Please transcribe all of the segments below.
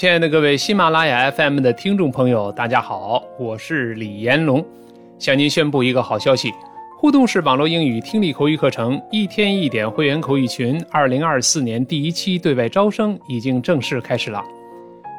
亲爱的各位喜马拉雅 FM 的听众朋友，大家好，我是李延龙，向您宣布一个好消息：互动式网络英语听力口语课程“一天一点”会员口语群，二零二四年第一期对外招生已经正式开始了。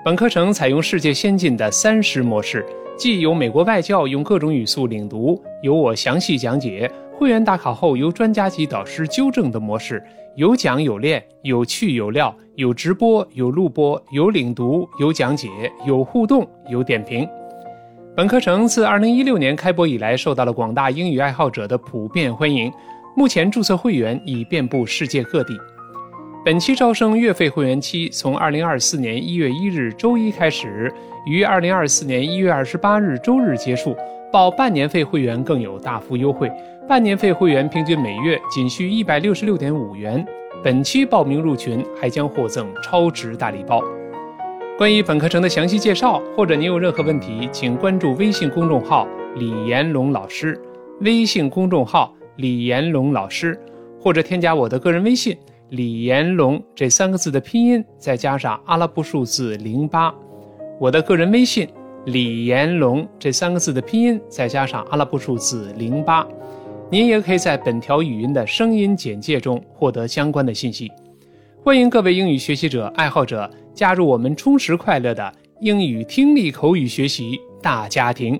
本课程采用世界先进的三师模式，既有美国外教用各种语速领读，有我详细讲解，会员打卡后由专家级导师纠正的模式。有讲有练，有趣有料，有直播有录播，有领读有讲解，有互动有点评。本课程自2016年开播以来，受到了广大英语爱好者的普遍欢迎。目前注册会员已遍布世界各地。本期招生月费会员期从2024年1月1日周一开始，于2024年1月28日周日结束。报半年费会员更有大幅优惠，半年费会员平均每月仅需一百六十六点五元。本期报名入群还将获赠超值大礼包。关于本课程的详细介绍，或者您有任何问题，请关注微信公众号李延龙老师，微信公众号李延龙老师，或者添加我的个人微信李延龙这三个字的拼音，再加上阿拉伯数字零八，我的个人微信。李延龙这三个字的拼音，再加上阿拉伯数字零八，您也可以在本条语音的声音简介中获得相关的信息。欢迎各位英语学习者、爱好者加入我们充实快乐的英语听力口语学习大家庭。